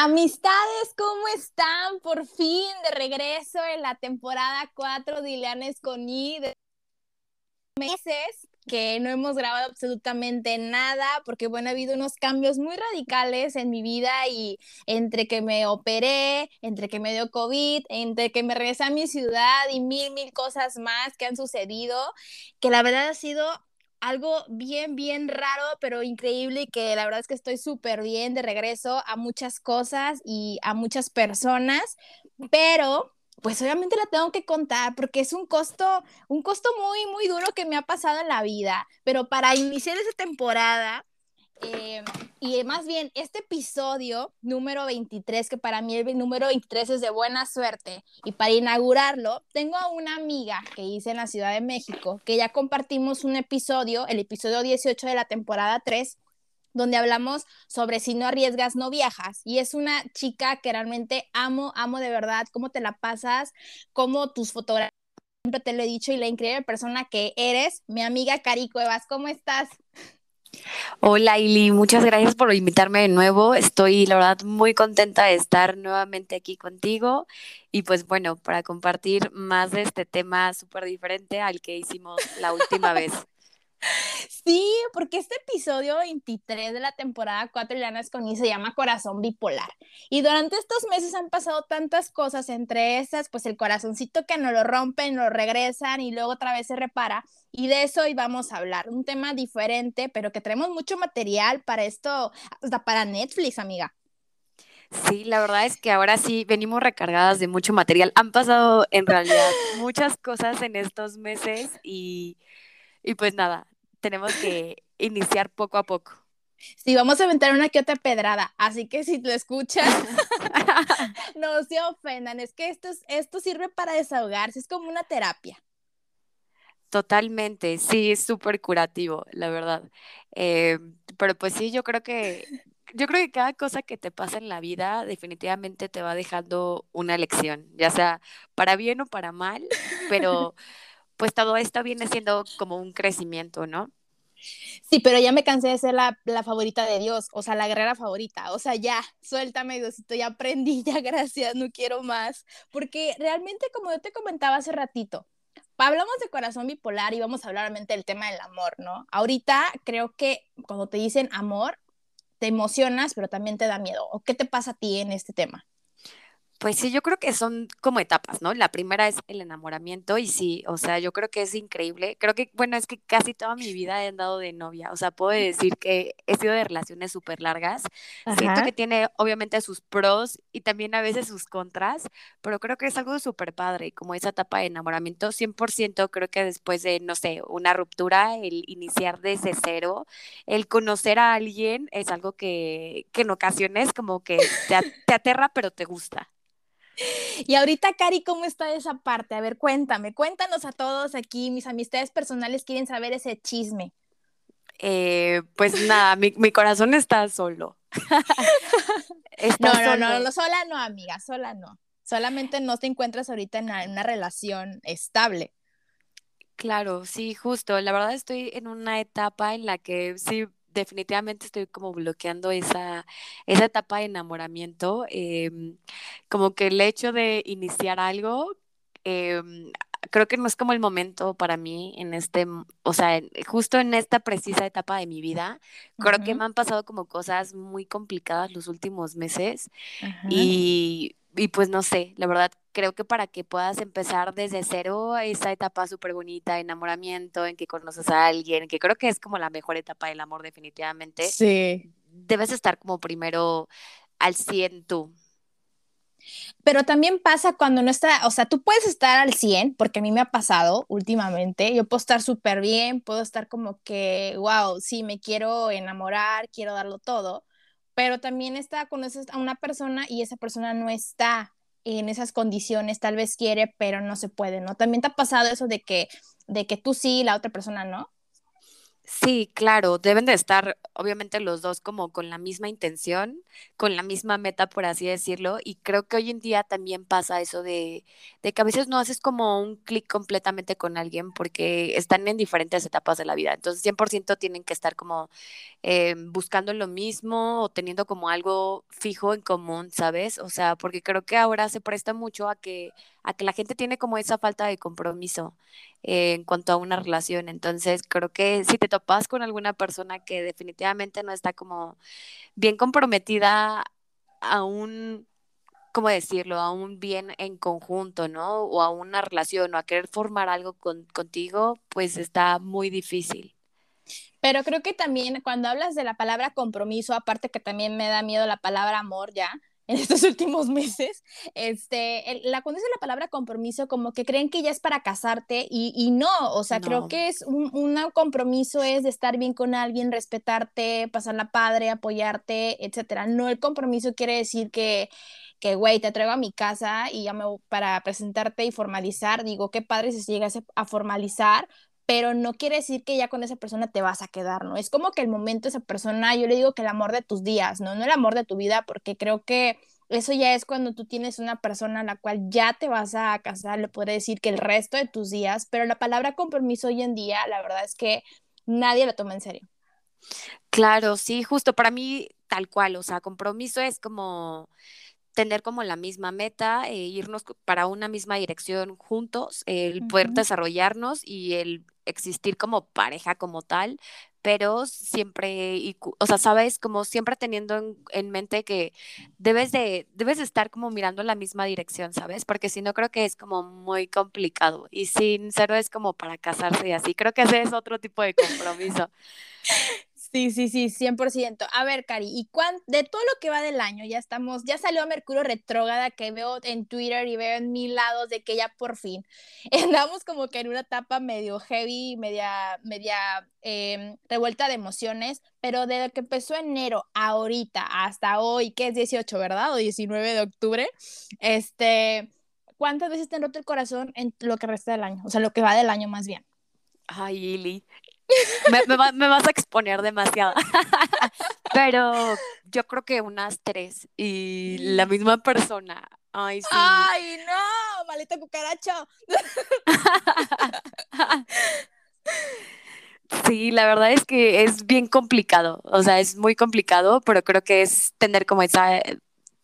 Amistades, ¿cómo están? Por fin de regreso en la temporada 4 de Ileanes con I. De meses que no hemos grabado absolutamente nada porque bueno, ha habido unos cambios muy radicales en mi vida y entre que me operé, entre que me dio COVID, entre que me regresé a mi ciudad y mil, mil cosas más que han sucedido, que la verdad ha sido algo bien, bien raro, pero increíble y que la verdad es que estoy súper bien de regreso a muchas cosas y a muchas personas, pero pues obviamente la tengo que contar porque es un costo, un costo muy, muy duro que me ha pasado en la vida, pero para iniciar esa temporada, eh, y más bien este episodio número 23, que para mí el número 23 es de buena suerte, y para inaugurarlo, tengo a una amiga que hice en la Ciudad de México, que ya compartimos un episodio, el episodio 18 de la temporada 3, donde hablamos sobre si no arriesgas, no viajas. Y es una chica que realmente amo, amo de verdad, cómo te la pasas, cómo tus fotografías, siempre te lo he dicho, y la increíble persona que eres, mi amiga Cari Cuevas, ¿cómo estás? Hola Ili, muchas gracias por invitarme de nuevo. Estoy, la verdad, muy contenta de estar nuevamente aquí contigo y pues bueno, para compartir más de este tema súper diferente al que hicimos la última vez. Sí, porque este episodio 23 de la temporada 4 de Lanas con se llama Corazón Bipolar. Y durante estos meses han pasado tantas cosas, entre esas, pues el corazoncito que no lo rompen, lo regresan y luego otra vez se repara. Y de eso hoy vamos a hablar. Un tema diferente, pero que tenemos mucho material para esto, hasta para Netflix, amiga. Sí, la verdad es que ahora sí venimos recargadas de mucho material. Han pasado en realidad muchas cosas en estos meses y y pues nada, tenemos que iniciar poco a poco. Sí, vamos a aventar una que otra pedrada, así que si lo escuchas, no se ofendan, es que esto, esto sirve para desahogarse, es como una terapia. Totalmente, sí, es súper curativo, la verdad. Eh, pero pues sí, yo creo que, yo creo que cada cosa que te pasa en la vida definitivamente te va dejando una lección, ya sea para bien o para mal, pero pues todo esto viene siendo como un crecimiento, ¿no? Sí, pero ya me cansé de ser la, favorita de Dios, o sea, la guerrera favorita, o sea, ya, suéltame, Diosito, ya aprendí, ya gracias, no quiero más, porque realmente, como yo te comentaba hace ratito, hablamos de corazón bipolar y vamos a hablar realmente del tema del amor, ¿no? Ahorita creo que cuando te dicen amor, te emocionas, pero también te da miedo, ¿o qué te pasa a ti en este tema? Pues sí, yo creo que son como etapas, ¿no? La primera es el enamoramiento y sí, o sea, yo creo que es increíble. Creo que, bueno, es que casi toda mi vida he andado de novia, o sea, puedo decir que he sido de relaciones súper largas. Siento que tiene obviamente sus pros y también a veces sus contras, pero creo que es algo súper padre, como esa etapa de enamoramiento, 100% creo que después de, no sé, una ruptura, el iniciar desde cero, el conocer a alguien es algo que, que en ocasiones como que te, te aterra, pero te gusta. Y ahorita, Cari, ¿cómo está esa parte? A ver, cuéntame, cuéntanos a todos aquí, mis amistades personales quieren saber ese chisme. Eh, pues nada, mi, corazón está solo. no, no, no, no, sola no, amiga, sola no. Solamente no te encuentras ahorita en una relación estable. Claro, sí, justo. La verdad estoy en una etapa en la que sí definitivamente estoy como bloqueando esa, esa etapa de enamoramiento. Em, como que el hecho de iniciar algo, em, creo que no es como el momento para mí en este, o sea, justo en esta precisa etapa de mi vida. Creo que me han pasado como cosas muy complicadas los últimos meses y y pues no sé, la verdad creo que para que puedas empezar desde cero esa etapa súper bonita enamoramiento, en que conoces a alguien, que creo que es como la mejor etapa del amor definitivamente, sí. debes estar como primero al 100 tú. Pero también pasa cuando no está, o sea, tú puedes estar al 100, porque a mí me ha pasado últimamente, yo puedo estar súper bien, puedo estar como que, wow, sí, me quiero enamorar, quiero darlo todo, pero también está, conoces a una persona y esa persona no está en esas condiciones, tal vez quiere, pero no se puede, ¿no? También te ha pasado eso de que, de que tú sí, la otra persona no. Sí, claro, deben de estar obviamente los dos como con la misma intención, con la misma meta, por así decirlo, y creo que hoy en día también pasa eso de, de que a veces no haces como un clic completamente con alguien porque están en diferentes etapas de la vida, entonces 100% tienen que estar como eh, buscando lo mismo o teniendo como algo fijo en común, ¿sabes? O sea, porque creo que ahora se presta mucho a que, a que la gente tiene como esa falta de compromiso eh, en cuanto a una relación. Entonces, creo que si te topas con alguna persona que definitivamente no está como bien comprometida a un, ¿cómo decirlo? A un bien en conjunto, ¿no? O a una relación o a querer formar algo con, contigo, pues está muy difícil. Pero creo que también cuando hablas de la palabra compromiso, aparte que también me da miedo la palabra amor ya, en estos últimos meses, este, la cuando dice la palabra compromiso, como que creen que ya es para casarte y, y no, o sea, creo que es un, un, compromiso es de estar bien con alguien, respetarte, pasarla padre, apoyarte, etcétera. No el compromiso quiere decir que que, güey, te traigo a mi casa y ya me para presentarte y formalizar, digo, qué padre si se llegase a formalizar, pero no quiere decir que ya con esa persona te vas a quedar, ¿no? Es como que el momento esa persona, yo le digo que el amor de tus días, ¿no? No el amor de tu vida, porque creo que eso ya es cuando tú tienes una persona a la cual ya te vas a casar, le puede decir que el resto de tus días, pero la palabra compromiso hoy en día, la verdad es que nadie la toma en serio. Claro, sí, justo para mí tal cual, o sea, compromiso es como tener como la misma meta, e irnos para una misma dirección juntos, el poder desarrollarnos y el existir como pareja como tal, pero siempre, o sea, sabes, como siempre teniendo en, mente que debes de, debes de estar como mirando la misma dirección, ¿sabes? Porque si no creo que es como muy complicado y sin cero es como para casarse y así, creo que ese es otro tipo de compromiso. Sí, sí, sí, 100%. A ver, Cari, ¿y de todo lo que va del año? Ya estamos, ya salió Mercurio retrógrada que veo en Twitter y veo en mil lados de que ya por fin andamos como que en una etapa medio heavy, media, media em, revuelta de emociones, pero desde que empezó enero ahorita hasta hoy, que es 18, ¿verdad? O 19 de octubre, este, ¿cuántas veces te han roto el corazón en lo que resta del año? O sea, lo que va del año más bien. Ay, Ili, me, vas a exponer demasiado. Pero yo creo que unas tres y la misma persona. Ay, sí. Ay, no, maleta cucaracho. Sí, la verdad es que es bien complicado, o sea, es muy complicado, pero creo que es tener como esa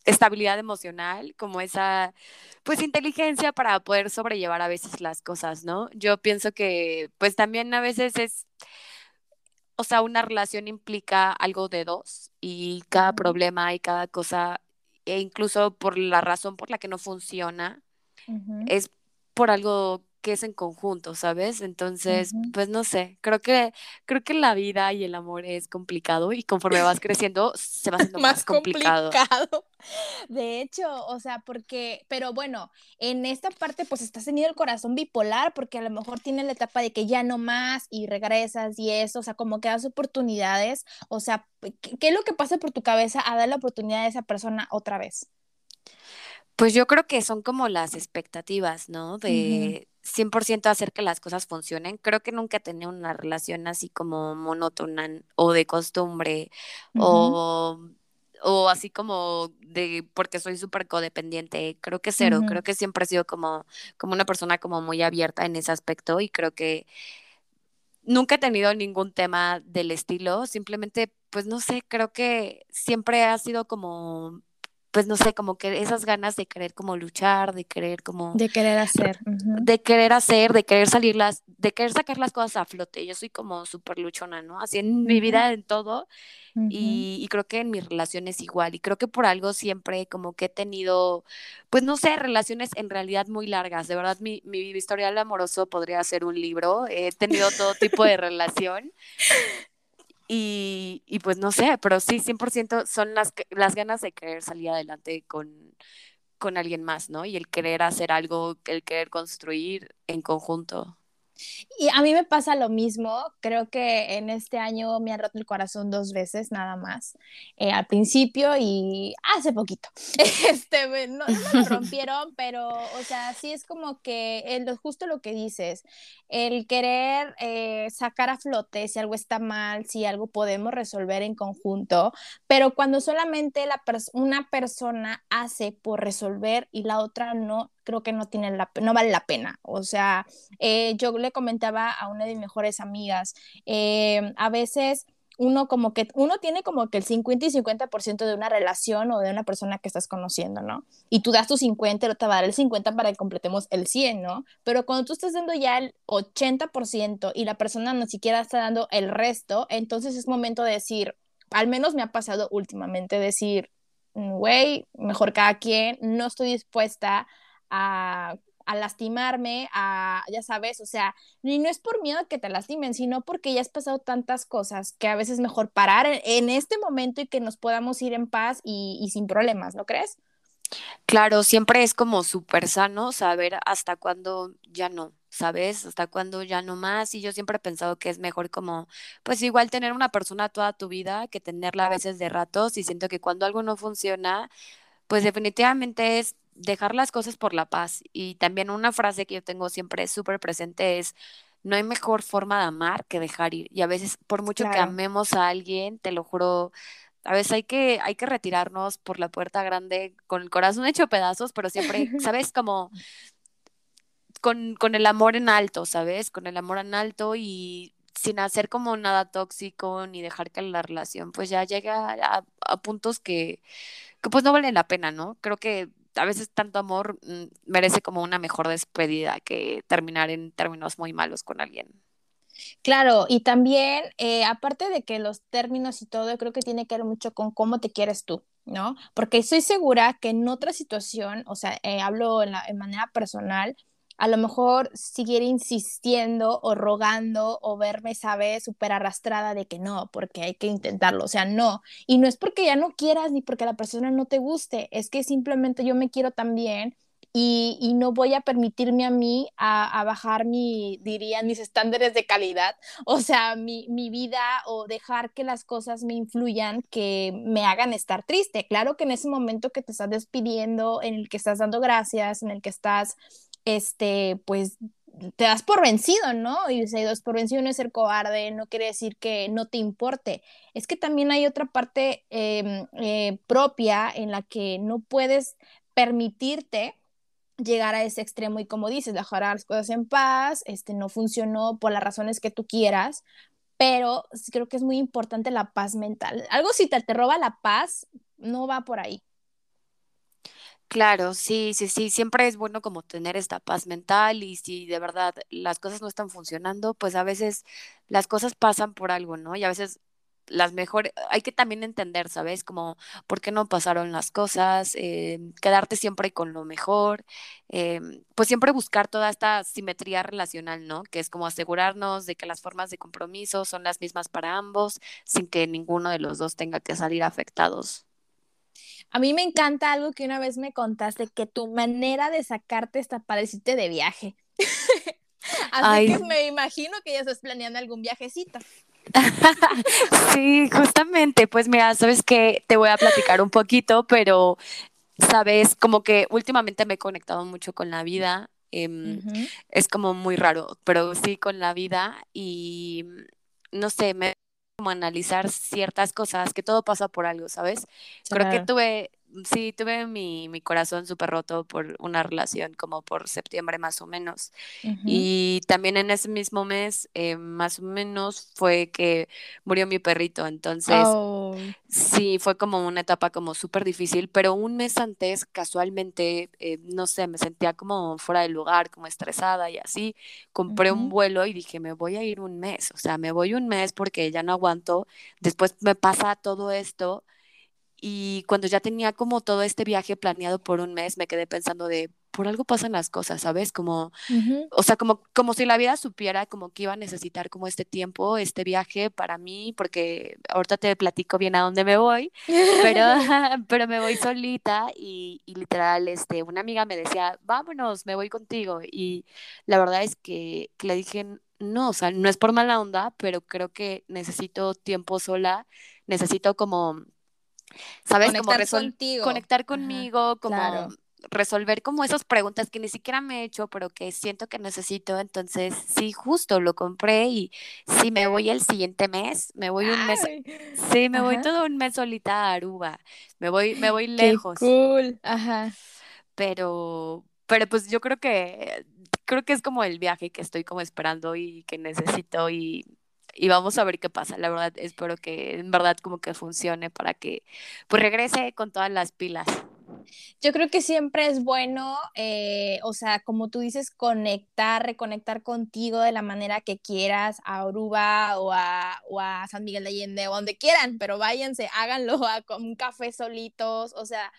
estabilidad emocional, como esa, pues, inteligencia para poder sobrellevar a veces las cosas, ¿no? Yo pienso que, pues, también a veces es, o sea, una relación implica algo de dos y cada problema y cada cosa, e incluso por la razón por la que no funciona, es por algo que es en conjunto, ¿sabes? Entonces, pues no sé, creo que creo que la vida y el amor es complicado y conforme vas creciendo se va haciendo más, complicado. De hecho, o sea, porque, pero bueno, en esta parte pues estás teniendo el corazón bipolar porque a lo mejor tienes la etapa de que ya no más y regresas y eso, o sea, como que das oportunidades, o sea, ¿qué, es lo que pasa por tu cabeza a dar la oportunidad a esa persona otra vez? Pues yo creo que son como las expectativas, ¿no? De, 100% hacer que las cosas funcionen. Creo que nunca he tenido una relación así como monótona o de costumbre o, o, así como de porque soy súper codependiente. Creo que cero. Creo que siempre he sido como, como una persona como muy abierta en ese aspecto y creo que nunca he tenido ningún tema del estilo. Simplemente, pues no sé, creo que siempre ha sido como pues no sé, como que esas ganas de querer como luchar, de querer como... De querer hacer. De querer hacer, de querer salir las, de querer sacar las cosas a flote. Yo soy como súper luchona, ¿no? Así en mi vida, en todo. y, creo que en mis relaciones igual. Y creo que por algo siempre como que he tenido, pues no sé, relaciones en realidad muy largas. De verdad, mi, mi historial amoroso podría ser un libro. He tenido todo tipo de relación. Y, y, pues no sé, pero sí, 100% son las, las ganas de querer salir adelante con, con alguien más, ¿no? Y el querer hacer algo, el querer construir en conjunto. Y a mí me pasa lo mismo, creo que en este año me han roto el corazón dos veces nada más, eh, al principio y hace poquito. Este, no, me lo rompieron, pero, o sea, sí es como que el, justo lo que dices, el querer eh, sacar a flote si algo está mal, si algo podemos resolver en conjunto, pero cuando solamente la una persona hace por resolver y la otra no, creo que no, tiene la, no vale la pena. O sea, eh, yo le comentaba a una de mis mejores amigas, eh, a veces uno como que, uno tiene como que el 50 y 50% de una relación o de una persona que estás conociendo, ¿no? Y tú das tu 50, pero te va a dar el 50 para que completemos el 100, ¿no? Pero cuando tú estás dando ya el 80% y la persona no siquiera está dando el resto, entonces es momento de decir, al menos me ha pasado últimamente, decir, mm, güey, mejor cada quien, no estoy dispuesta a, lastimarme, a, ya sabes, o sea, y no es por miedo a que te lastimen, sino porque ya has pasado tantas cosas que a veces es mejor parar en, este momento y que nos podamos ir en paz y, y sin problemas, ¿no crees? Claro, siempre es como súper sano saber hasta cuándo ya no, ¿sabes? Hasta cuándo ya no más. Y yo siempre he pensado que es mejor como, pues igual tener una persona toda tu vida que tenerla a veces de ratos. Y siento que cuando algo no funciona, pues definitivamente es dejar las cosas por la paz. Y también una frase que yo tengo siempre súper presente es, no hay mejor forma de amar que dejar ir. Y a veces, por mucho que amemos a alguien, te lo juro, a veces hay que, hay que retirarnos por la puerta grande con el corazón hecho pedazos, pero siempre, ¿sabes? Como con, con el amor en alto, ¿sabes? Con el amor en alto y sin hacer como nada tóxico ni dejar que la relación pues ya llegue a, a puntos que, que pues no valen la pena, ¿no? Creo que a veces tanto amor mm, merece como una mejor despedida que terminar en términos muy malos con alguien. Claro, y también, eh, aparte de que los términos y todo, creo que tiene que ver mucho con cómo te quieres tú, ¿no? Porque estoy segura que en otra situación, o sea, eh, hablo en, la, en manera personal, a lo mejor seguir insistiendo o rogando o verme, ¿sabes?, súper arrastrada de que no, porque hay que intentarlo, o sea, no. Y no es porque ya no quieras ni porque la persona no te guste, es que simplemente yo me quiero también y, y no voy a permitirme a mí a, bajar mi, dirían, mis estándares de calidad, o sea, mi, mi vida o dejar que las cosas me influyan, que me hagan estar triste. Claro que en ese momento que te estás despidiendo, en el que estás dando gracias, en el que estás este, pues te das por vencido, ¿no? Y se das por vencido no es ser cobarde, no quiere decir que no te importe. Es que también hay otra parte em, eh, propia en la que no puedes permitirte llegar a ese extremo y como dices, dejar las cosas en paz, este no funcionó por las razones que tú quieras, pero creo que es muy importante la paz mental. Algo si te, te roba la paz, no va por ahí. Claro, sí, sí, sí, siempre es bueno como tener esta paz mental y si de verdad las cosas no están funcionando, pues a veces las cosas pasan por algo, ¿no? Y a veces las mejores, hay que también entender, ¿sabes? Como por qué no pasaron las cosas, eh, quedarte siempre con lo mejor, eh, pues siempre buscar toda esta simetría relacional, ¿no? Que es como asegurarnos de que las formas de compromiso son las mismas para ambos, sin que ninguno de los dos tenga que salir afectados. A mí me encanta algo que una vez me contaste, que tu manera de sacarte está para de viaje. Así que me imagino que ya estás planeando algún viajecito. sí, justamente, pues mira, sabes que te voy a platicar un poquito, pero sabes, como que últimamente me he conectado mucho con la vida. Em, es como muy raro, pero sí con la vida y no sé, me como analizar ciertas cosas, que todo pasa por algo, ¿sabes? Creo que tuve sí, tuve mi, mi corazón súper roto por una relación como por septiembre más o menos. Y también en ese mismo mes, eh, más o menos, fue que murió mi perrito. Entonces, oh. sí, fue como una etapa como súper difícil, pero un mes antes, casualmente, eh, no sé, me sentía como fuera del lugar, como estresada y así. Compré un vuelo y dije, me voy a ir un mes, o sea, me voy un mes porque ya no aguanto. Después me pasa todo esto y cuando ya tenía como todo este viaje planeado por un mes, me quedé pensando de, por algo pasan las cosas, ¿sabes? Como, o sea, como, como si la vida supiera como que iba a necesitar como este tiempo, este viaje para mí, porque ahorita te platico bien a dónde me voy, pero, pero me voy solita y, y, literal, este, una amiga me decía, vámonos, me voy contigo. Y la verdad es que, que le dije, no, o sea, no es por mala onda, pero creo que necesito tiempo sola, necesito como, ¿sabes? Conectar como contigo. Conectar conmigo, como resolver como esas preguntas que ni siquiera me he hecho, pero que siento que necesito. Entonces, sí, justo lo compré y sí, me voy el siguiente mes, me voy un mes, sí, me voy todo un mes solita a Aruba, me voy, me voy lejos. cool, ajá. Pero, pero pues yo creo que, creo que es como el viaje que estoy como esperando y que necesito y y vamos a ver qué pasa. La verdad, espero que en verdad como que funcione para que pues regrese con todas las pilas. Yo creo que siempre es bueno, eh, o sea, como tú dices, conectar, reconectar contigo de la manera que quieras a Oruba o a, o a San Miguel de Allende o donde quieran, pero váyanse, háganlo a con un café solitos, o sea,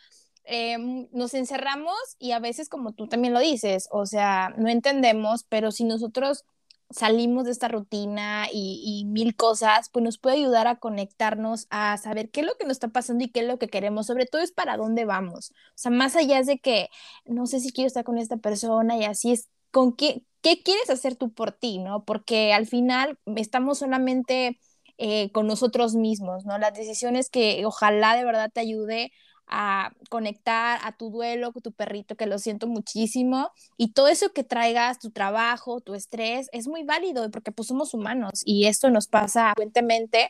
em, nos encerramos y a veces, como tú también lo dices, o sea, no entendemos, pero si nosotros salimos de esta rutina y, mil cosas, pues nos puede ayudar a conectarnos, a saber qué es lo que nos está pasando y qué es lo que queremos, sobre todo es para dónde vamos. O sea, más allá de que no sé si quiero estar con esta persona y así es, con qué, qué quieres hacer tú por ti, ¿no? Porque al final estamos solamente eh, con nosotros mismos, ¿no? Las decisiones que ojalá de verdad te ayude a conectar a tu duelo con tu perrito, que lo siento muchísimo, y todo eso que traigas, tu trabajo, tu estrés, es muy válido porque pues somos humanos y esto nos pasa frecuentemente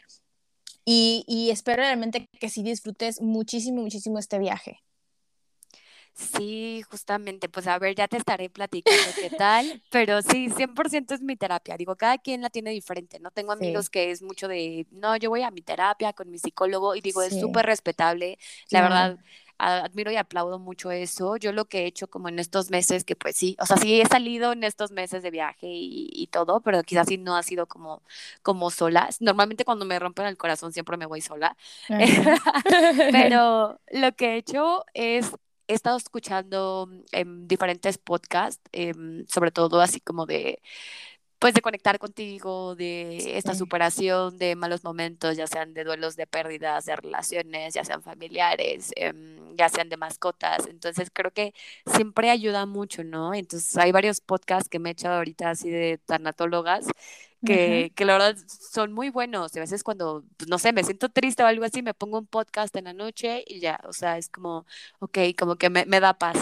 y, y espero realmente que sí disfrutes muchísimo, muchísimo este viaje. Sí, justamente, pues a ver, ya te estaré platicando qué tal, pero sí, 100% es mi terapia. Digo, cada quien la tiene diferente, ¿no? Tengo amigos que es mucho de, no, yo voy a mi terapia con mi psicólogo y digo, es súper respetable. La verdad, admiro y aplaudo mucho eso. Yo lo que he hecho como en estos meses, que pues sí, o sea, sí he salido en estos meses de viaje y, y todo, pero quizás sí no ha sido como, como sola. Normalmente cuando me rompen el corazón siempre me voy sola. pero lo que he hecho es he estado escuchando en diferentes podcasts, em, sobre todo así como de, pues de conectar contigo, de esta superación de malos momentos, ya sean de duelos de pérdidas, de relaciones, ya sean familiares, em, ya sean de mascotas. Entonces creo que siempre ayuda mucho, ¿no? Entonces hay varios podcasts que me he echado ahorita así de tanatólogas que, que, la verdad son muy buenos. a veces cuando, pues, no sé, me siento triste o algo así, me pongo un podcast en la noche y ya, o sea, es como, ok, como que me, me da paz.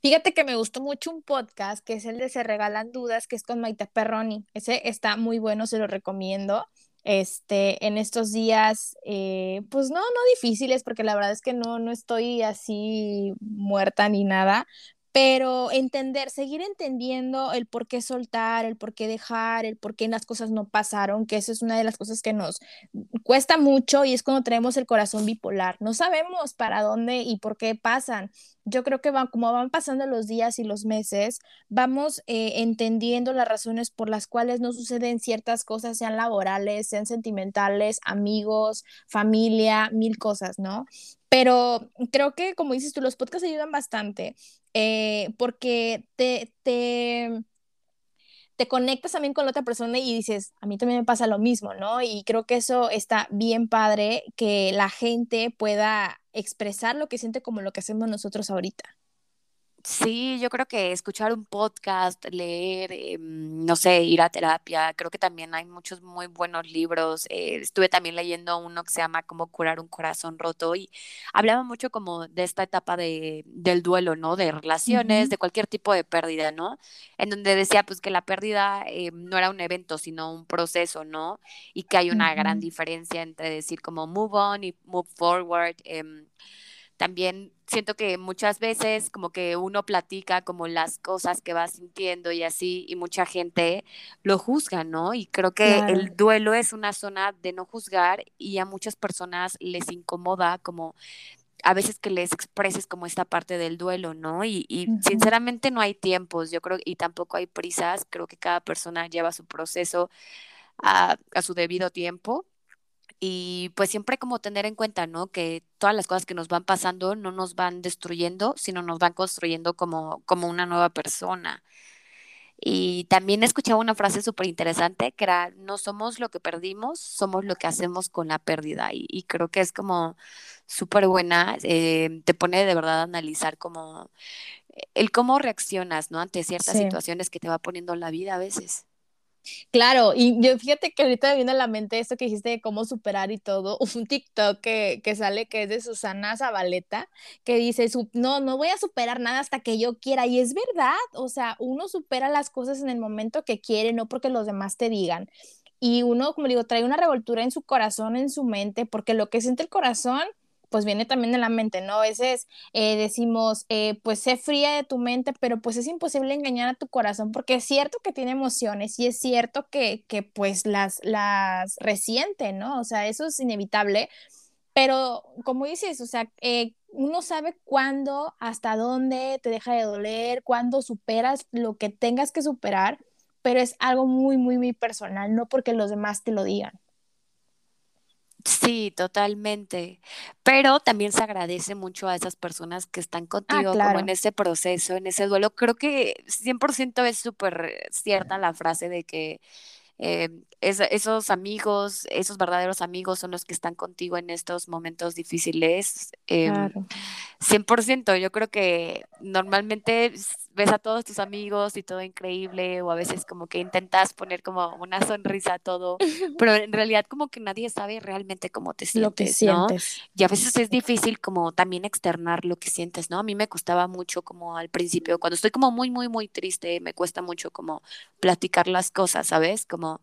Fíjate que me gustó mucho un podcast que es el de Se Regalan Dudas, que es con Maite Perroni. Ese está muy bueno, se lo recomiendo. Este, en estos días, eh, pues no, no difíciles, porque la verdad es que no, no estoy así muerta ni nada, pero entender, seguir entendiendo el por qué soltar, el por qué dejar, el por qué las cosas no pasaron, que eso es una de las cosas que nos cuesta mucho y es cuando tenemos el corazón bipolar. No sabemos para dónde y por qué pasan. Yo creo que van, como van pasando los días y los meses, vamos eh, entendiendo las razones por las cuales no suceden ciertas cosas, sean laborales, sean sentimentales, amigos, familia, mil cosas, ¿no? Pero creo que, como dices tú, los podcasts ayudan bastante eh, porque te, te, te conectas también con la otra persona y dices, a mí también me pasa lo mismo, ¿no? Y creo que eso está bien padre, que la gente pueda expresar lo que siente como lo que hacemos nosotros ahorita. Sí, yo creo que escuchar un podcast, leer, em, no sé, ir a terapia, creo que también hay muchos muy buenos libros. Eh, estuve también leyendo uno que se llama Cómo curar un corazón roto y hablaba mucho como de esta etapa de, del duelo, ¿no? De relaciones, de cualquier tipo de pérdida, ¿no? En donde decía pues que la pérdida eh, no era un evento, sino un proceso, ¿no? Y que hay una gran diferencia entre decir como move on y move forward. También siento que muchas veces como que uno platica como las cosas que va sintiendo y así, y mucha gente lo juzga, ¿no? Y creo que el duelo es una zona de no juzgar y a muchas personas les incomoda como a veces que les expreses como esta parte del duelo, ¿no? Y, y sinceramente no hay tiempos, yo creo, y tampoco hay prisas, creo que cada persona lleva su proceso a, a su debido tiempo y pues siempre como tener en cuenta, ¿no? Que todas las cosas que nos van pasando no nos van destruyendo, sino nos van construyendo como, como una nueva persona. Y también escuchaba una frase súper interesante que era, no somos lo que perdimos, somos lo que hacemos con la pérdida. Y, creo que es como súper buena, eh, te pone de verdad a analizar como el cómo reaccionas, ¿no? Ante ciertas situaciones que te va poniendo la vida a veces. Claro, y yo fíjate que ahorita me viene a la mente esto que dijiste de cómo superar y todo, un TikTok que, que sale que es de Susana Zabaleta, que dice, no, no voy a superar nada hasta que yo quiera, y es verdad, o sea, uno supera las cosas en el momento que quiere, no porque los demás te digan, y uno, como digo, trae una revoltura en su corazón, en su mente, porque lo que siente el corazón pues viene también de la mente, ¿no? A veces eh, decimos, eh, pues sé fría de tu mente, pero pues es imposible engañar a tu corazón porque es cierto que tiene emociones y es cierto que, que pues las, las resiente, ¿no? O sea, eso es inevitable, pero como dices, o sea, eh, uno sabe cuándo, hasta dónde te deja de doler, cuándo superas lo que tengas que superar, pero es algo muy, muy, muy personal, no porque los demás te lo digan. Sí, totalmente. Pero también se agradece mucho a esas personas que están ah, contigo como en ese proceso, en ese duelo. Creo que 100% es súper cierta la frase de que eh, esos amigos, esos verdaderos amigos son los que están contigo en estos momentos difíciles. Eh, claro. 100%, yo creo que normalmente ves a todos tus amigos y todo increíble o a veces como que intentas poner como una sonrisa a todo, pero en realidad como que nadie sabe realmente cómo te sientes, ¿no? Y a veces es difícil como también externar lo que sientes, ¿no? A mí me costaba mucho como al principio, cuando estoy como muy, muy, muy triste, me cuesta mucho como platicar las cosas, ¿sabes? Como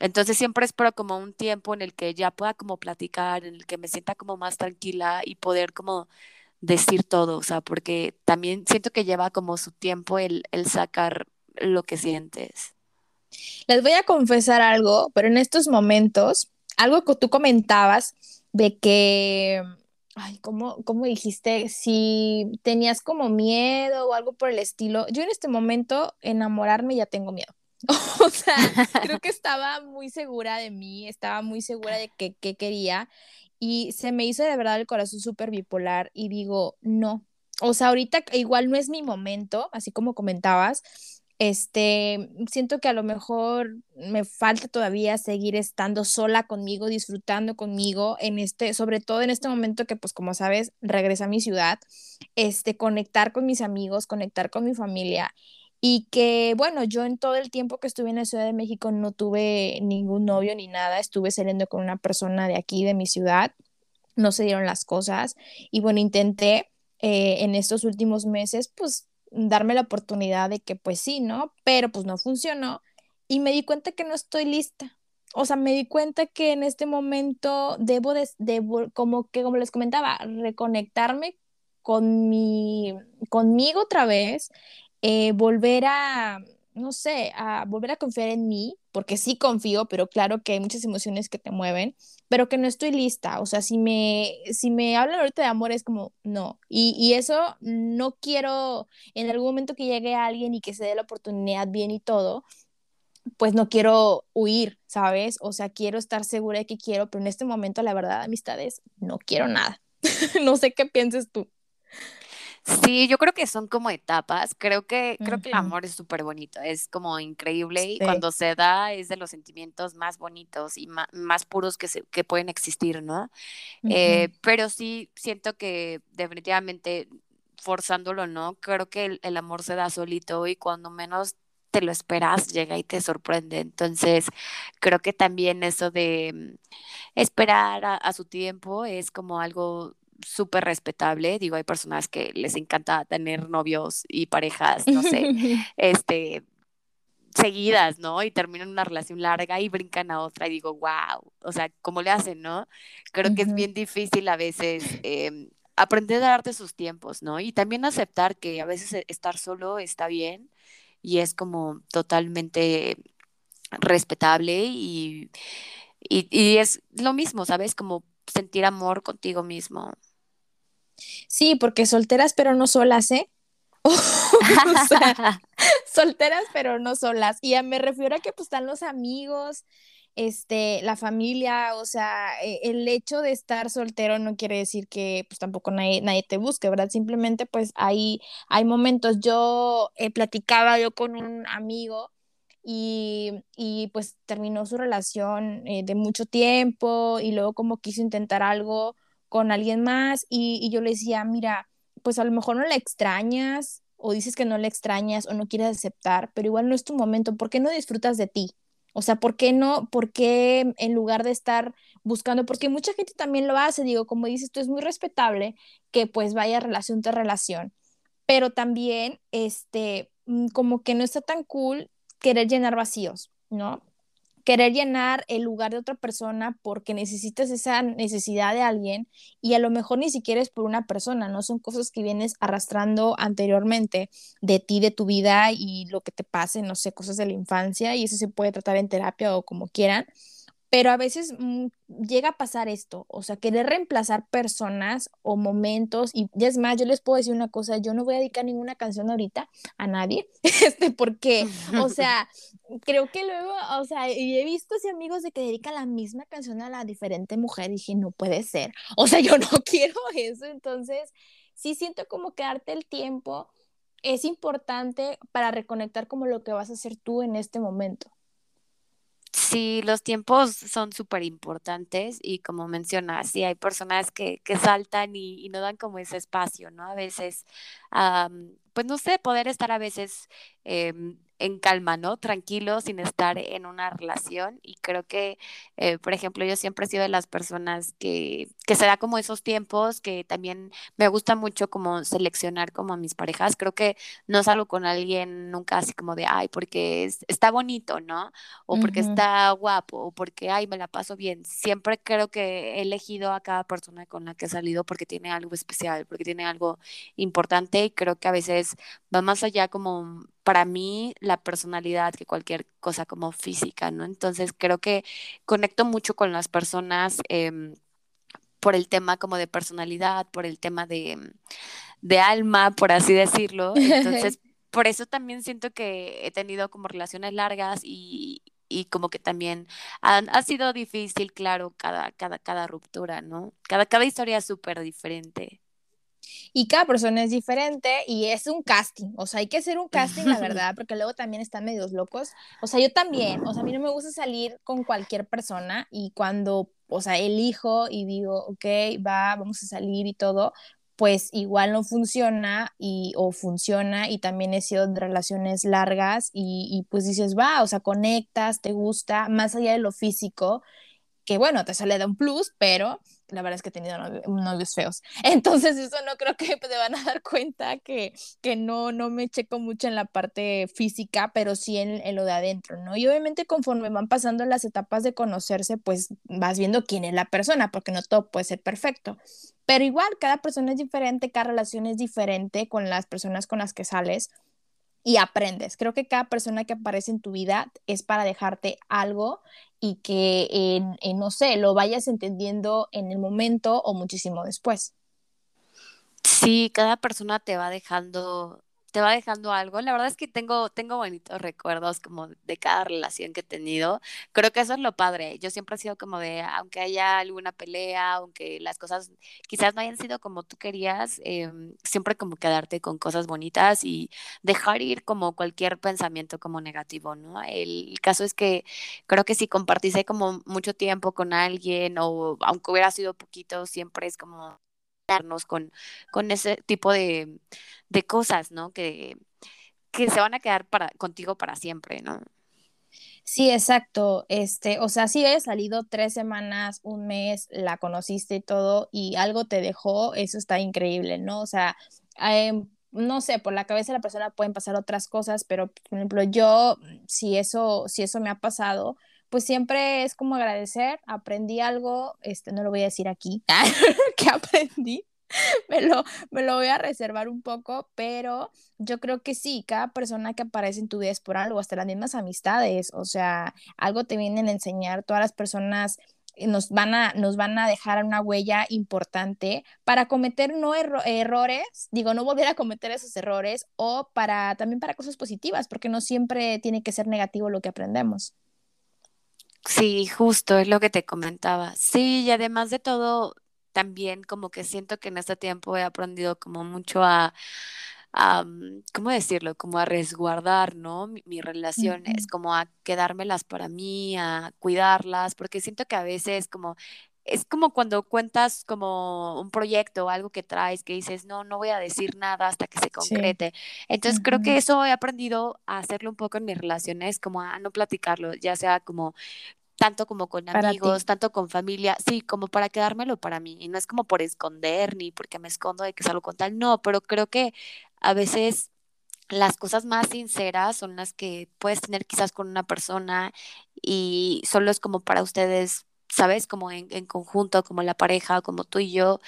entonces siempre espero como un tiempo en el que ya pueda como platicar, en el que me sienta como más tranquila y poder como decir todo, o sea, porque también siento que lleva como su tiempo el, el sacar lo que sientes. Les voy a confesar algo, pero en estos momentos, algo que tú comentabas de que, ay, ¿cómo, ¿cómo dijiste? Si tenías como miedo o algo por el estilo, yo en este momento enamorarme ya tengo miedo. o sea, creo que estaba muy segura de mí, estaba muy segura de que, que quería y se me hizo de verdad el corazón súper bipolar y digo, no, o sea, ahorita igual no es mi momento, así como comentabas, este, siento que a lo mejor me falta todavía seguir estando sola conmigo, disfrutando conmigo en este, sobre todo en este momento que pues como sabes, regresa a mi ciudad, este, conectar con mis amigos, conectar con mi familia y que, bueno, yo en todo el tiempo que estuve en la Ciudad de México no tuve ningún novio ni nada, estuve saliendo con una persona de aquí, de mi ciudad, no se dieron las cosas y bueno, intenté eh, en estos últimos meses, pues, darme la oportunidad de que, pues sí, ¿no? Pero pues no funcionó y me di cuenta que no estoy lista. O sea, me di cuenta que en este momento debo, de, como que, como les comentaba, reconectarme con mi, conmigo otra vez eh, volver a, no sé, a volver a confiar en mí, porque sí confío, pero claro que hay muchas emociones que te mueven, pero que no estoy lista. O sea, si me, si me hablan ahorita de amor es como, no. Y, y eso no quiero, en algún momento que llegue a alguien y que se dé la oportunidad bien y todo, pues no quiero huir, ¿sabes? O sea, quiero estar segura de que quiero, pero en este momento, la verdad, amistades, no quiero nada. no sé qué pienses tú. Sí, yo creo que son como etapas. Creo que, creo que el amor es súper bonito, es como increíble y cuando se da es de los sentimientos más bonitos y más, puros que, se, que pueden existir, ¿no? Eh, pero sí siento que definitivamente forzándolo, ¿no? Creo que el, amor se da solito y cuando menos te lo esperas, llega y te sorprende. Entonces, creo que también eso de mm, esperar a su tiempo es como algo súper respetable. Digo, hay personas que les encanta tener novios y parejas, no sé, este, seguidas, ¿no? Y terminan una relación larga y brincan a otra y digo, wow, o sea, ¿cómo le hacen, no? Creo que es bien difícil a veces em, aprender a darte sus tiempos, ¿no? Y también aceptar que a veces e, estar solo está bien y es como totalmente respetable y, y, y es lo mismo, ¿sabes? Como sentir amor contigo mismo. Sí, porque solteras pero no solas, ¿eh? solteras pero no solas. Y me refiero a que pues están los amigos, este, la familia, o sea, e, el hecho de estar soltero no quiere decir que pues tampoco nadie, nadie te busque, ¿verdad? Simplemente pues hay, hay momentos, yo eh, platicaba yo con un amigo y, y pues terminó su relación eh, de mucho tiempo y luego como quiso intentar algo con alguien más y, yo le decía, mira, pues a lo mejor no la extrañas o dices que no la extrañas o no quieres aceptar, pero igual no es tu momento, ¿por qué no disfrutas de ti? O sea, ¿por qué no? ¿Por qué en lugar de estar buscando? Porque mucha gente también lo hace, digo, como dices tú, es muy respetable que pues vaya relación tras relación, pero también, este, mm, como que no está tan cool querer llenar vacíos, ¿no? Querer llenar el lugar de otra persona porque necesitas esa necesidad de alguien y a lo mejor ni siquiera es por una persona, no son cosas que vienes arrastrando anteriormente de ti, de tu vida y lo que te pase, no sé, cosas de la infancia y eso se puede tratar en terapia o como quieran, pero a veces mm, llega a pasar esto, o sea, querer reemplazar personas o momentos, y, es más, yo les puedo decir una cosa, yo no voy a dedicar ninguna canción ahorita a nadie, este, porque, o sea, creo que luego, o sea, y he visto así amigos de que dedican la misma canción a la diferente mujer, y dije, no puede ser, o sea, yo no quiero eso, entonces, sí siento como que darte el tiempo es importante para reconectar como lo que vas a hacer tú en este momento. Sí, los tiempos son súper importantes y como mencionas, sí hay personas que, que saltan y, no dan como ese espacio, ¿no? A veces, pues no sé, poder estar a veces em, en calma, ¿no? Tranquilo, sin estar en una relación. Y creo que, eh, por ejemplo, yo siempre he sido de las personas que, que se da como esos tiempos, que también me gusta mucho como seleccionar como a mis parejas. Creo que no salgo con alguien nunca así como de, ay, porque está bonito, ¿no? O porque está guapo, o porque, ay, me la paso bien. Siempre creo que he elegido a cada persona con la que he salido porque tiene algo especial, porque tiene algo importante y creo que a veces va más allá como para mí la personalidad que cualquier cosa como física, ¿no? Entonces creo que conecto mucho con las personas em, por el tema como de personalidad, por el tema de, de alma, por así decirlo. Entonces, por eso también siento que he tenido como relaciones largas y, y como que también ha sido difícil, claro, cada, cada, cada ruptura, ¿no? Cada, cada historia es súper diferente y cada persona es diferente y es un casting, o sea, hay que hacer un casting, la verdad, porque luego también están medios locos, o sea, yo también, o sea, a mí no me gusta salir con cualquier persona y cuando, o sea, elijo y digo, ok, va, vamos a salir y todo, pues igual no funciona y o funciona y también he sido de relaciones largas y, y pues dices, va, o sea, conectas, te gusta, más allá de lo físico, que bueno, te sale de un plus, pero la verdad es que he tenido novios, feos. Entonces eso no creo que te van a dar cuenta que, que no, no me checo mucho en la parte física, pero sí en, en, lo de adentro, ¿no? Y obviamente conforme van pasando las etapas de conocerse, pues vas viendo quién es la persona, porque no todo puede ser perfecto. Pero igual, cada persona es diferente, cada relación es diferente con las personas con las que sales y aprendes. Creo que cada persona que aparece en tu vida es para dejarte algo y que, no sé, lo vayas entendiendo en el momento o muchísimo después. Sí, cada persona te va dejando te va dejando algo. La verdad es que tengo, tengo bonitos recuerdos como de cada relación que he tenido. Creo que eso es lo padre. Yo siempre he sido como de, aunque haya alguna pelea, aunque las cosas quizás no hayan sido como tú querías, em, siempre como quedarte con cosas bonitas y dejar ir como cualquier pensamiento como negativo, ¿no? El, caso es que creo que si compartiste como mucho tiempo con alguien o aunque hubiera sido poquito, siempre es como con, con ese tipo de, de cosas, ¿no? Que, que se van a quedar para, contigo para siempre, ¿no? Sí, exacto. Este, o sea, si he salido tres semanas, un mes, la conociste y todo, y algo te dejó, eso está increíble, ¿no? O sea, em, no sé, por la cabeza de la persona pueden pasar otras cosas, pero por ejemplo, yo, si eso, si eso me ha pasado, pues siempre es como agradecer, aprendí algo, este, no lo voy a decir aquí, que aprendí, me lo, me lo voy a reservar un poco, pero yo creo que sí, cada persona que aparece en tu vida es por algo, hasta las mismas amistades, o sea, algo te vienen a enseñar, todas las personas nos van a, nos van a dejar una huella importante para cometer no errores, digo, no volver a cometer esos errores o para también para cosas positivas, porque no siempre tiene que ser negativo lo que aprendemos. Sí, justo es lo que te comentaba. Sí, y además de todo, también como que siento que en este tiempo he aprendido como mucho a, a, mm, ¿cómo decirlo? Como a resguardar, ¿no? Mi- Mis relaciones, como a quedármelas para mí, a cuidarlas, porque siento que a veces como... Es como cuando cuentas como un proyecto o algo que traes que dices, no, no voy a decir nada hasta que se Sí. concrete. Entonces creo que eso he aprendido a hacerlo un poco en mis relaciones, como a no platicarlo, ya sea como tanto como con Para amigos, ti. tanto con familia, sí, como para quedármelo para mí. Y no es como por esconder ni porque me escondo de que salgo con tal, no, pero creo que a veces las cosas más sinceras son las que puedes tener quizás con una persona y solo es como para ustedes, ¿sabes? Como en, en conjunto, como la pareja, como tú y yo.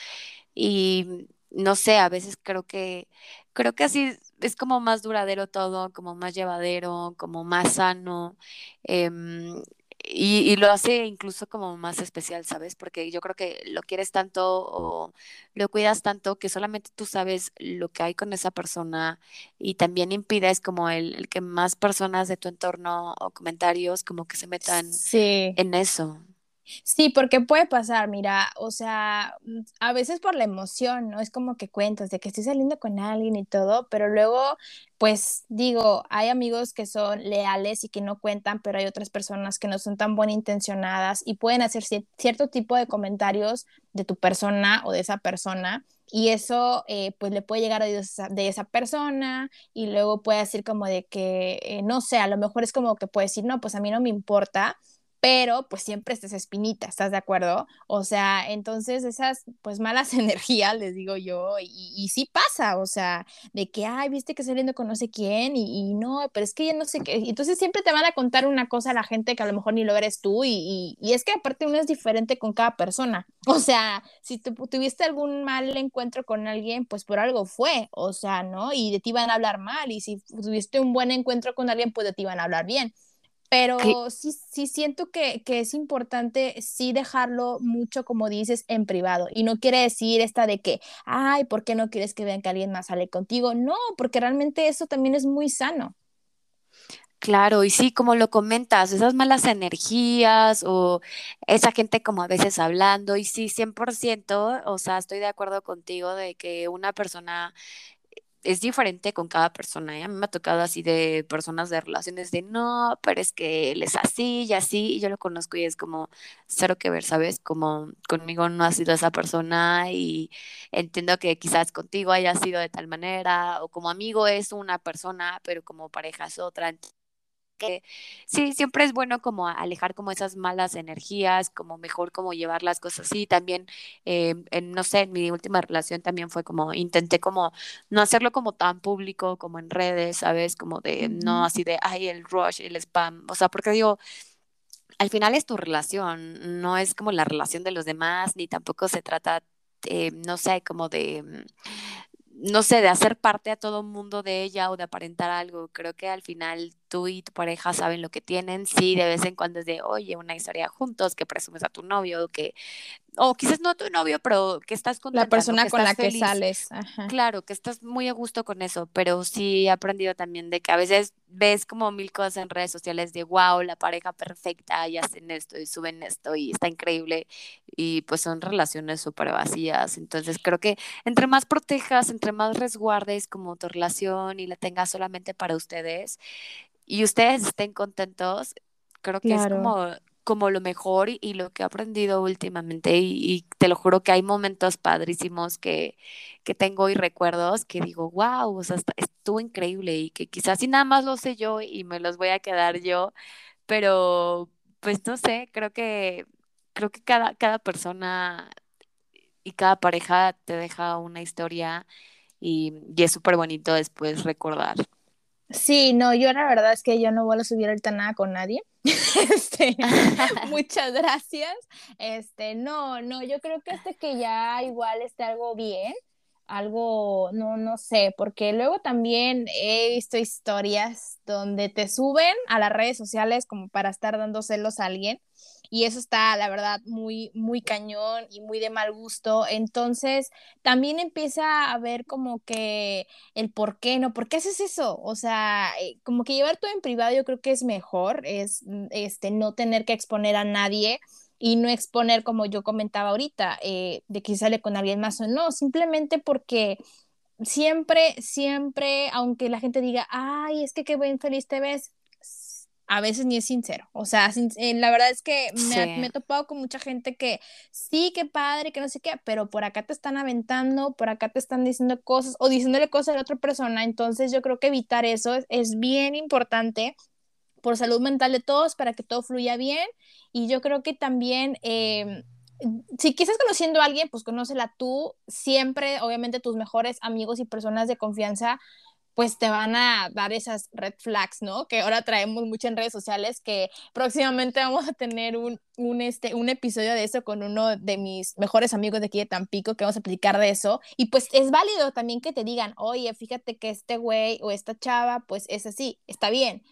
Y no sé, a veces creo que, creo que así es como más duradero todo, como más llevadero, como más sano. em, y, y lo hace incluso como más especial, ¿sabes? Porque yo creo que lo quieres tanto o lo cuidas tanto que solamente tú sabes lo que hay con esa persona y también impides como el, el que más personas de tu entorno o comentarios como que se metan Sí. en eso. Sí, porque puede pasar, mira, o sea, mm, a veces por la emoción, ¿no? Es como que cuentas de que estoy saliendo con alguien y todo, pero luego, pues digo, hay amigos que son leales y que no cuentan, pero hay otras personas que no son tan buenas intencionadas y pueden hacer cier- cierto tipo de comentarios de tu persona o de esa persona. Y eso, eh, pues, le puede llegar a esa, de esa persona y luego puede decir como de que, eh, no sé, a lo mejor es como que puede decir, no, pues a mí no me importa, pero pues siempre está esa espinita, ¿estás de acuerdo? O sea, entonces esas pues malas energías, les digo yo, y, y sí pasa, o sea, de que, ay, viste que saliendo con no sé quién y, y no, pero es que ya no sé qué, entonces siempre te van a contar una cosa a la gente que a lo mejor ni lo eres tú y, y, es que aparte uno es diferente con cada persona, o sea, si tu, tuviste algún mal encuentro con alguien, pues por algo fue, o sea, ¿no? Y de ti van a hablar mal y si tuviste un buen encuentro con alguien, pues de ti van a hablar bien pero sí, sí siento que, que es importante sí dejarlo mucho, como dices, en privado. Y no quiere decir esta de que, ay, ¿por qué no quieres que vean que alguien más sale contigo? No, porque realmente eso también es muy sano. Claro, y sí, como lo comentas, esas malas energías o esa gente como a veces hablando, y sí, 100%, o sea, estoy de acuerdo contigo de que una persona es diferente con cada persona, ¿eh? A mí me ha tocado así de personas de relaciones de no, pero es que él es así y así, y yo lo conozco y es como cero que ver, ¿sabes? Como conmigo no ha sido esa persona y entiendo que quizás contigo haya sido de tal manera, o como amigo es una persona, pero como pareja es otra que sí, siempre es bueno como alejar como esas malas energías, como mejor como llevar las cosas así. También, eh, en, no sé, en mi última relación también fue como, intenté como no hacerlo como tan público como en redes, ¿sabes? Como de, no así de, ay, el rush, el spam, o sea, porque digo, al final es tu relación, no es como la relación de los demás, ni tampoco se trata, eh, no sé, como de mm, no sé, de hacer parte a todo mundo de ella o de aparentar algo. Creo que al final tú y tu pareja saben lo que tienen. Sí, de vez en cuando es de, oye, una historia juntos, que presumes a tu novio, que, o quizás no a tu novio, pero que estás La ¿no? Que persona con la que sales, ajá. Claro, que estás muy a gusto con eso, pero sí he aprendido también de que a veces ves como mil cosas en redes sociales de wow, la pareja perfecta y hacen esto y suben esto y está increíble y pues son relaciones súper vacías. Entonces creo que entre más protejas, entre más resguardes como tu relación y la tengas solamente para ustedes y ustedes estén contentos, creo que es como como lo mejor y, y lo que he aprendido últimamente y, y te lo juro que hay momentos padrísimos que que tengo y recuerdos que digo, wow, o sea, está- estuvo increíble y que quizás si nada más lo sé yo y me los voy a quedar yo, pero pues no sé, creo que creo que cada, cada persona y cada pareja te deja una historia y, y es súper bonito después recordar. Sí, no, yo la verdad es que yo no voy a subir ahorita nada con nadie. Este, muchas gracias. Este, no, no, yo creo que hasta que ya igual esté algo bien, algo, no, no sé, porque luego también he visto historias donde te suben a las redes sociales como para estar dando celos a alguien y eso está, la verdad, muy, muy cañón y muy de mal gusto. Entonces, también empieza a ver como que el por qué, ¿no? ¿Por qué haces eso? O sea, eh, como que llevar todo en privado yo creo que es mejor, es mm, este, no tener que exponer a nadie y no exponer, como yo comentaba ahorita, eh, de que sale con alguien más o no, simplemente porque siempre, siempre, aunque la gente diga, ay, es que qué buen feliz te ves, a veces ni es sincero. O sea, eh, la verdad es que me, he topado con mucha gente que sí, qué padre, que no sé qué, pero por acá te están aventando, por acá te están diciendo cosas o diciéndole cosas a la otra persona. Entonces yo creo que evitar eso es, bien importante por salud mental de todos, para que todo fluya bien. Y yo creo que también... Em, si quieres conociendo a alguien, pues conócela tú. Siempre, obviamente, tus mejores amigos y personas de confianza pues te van a dar esas red flags, ¿no? Que ahora traemos mucho en redes sociales, que próximamente vamos a tener un, un, este, un episodio de eso con uno de mis mejores amigos de aquí de Tampico, que vamos a platicar de eso. Y pues es válido también que te digan, oye, fíjate que este güey o esta chava, pues es así, está bien.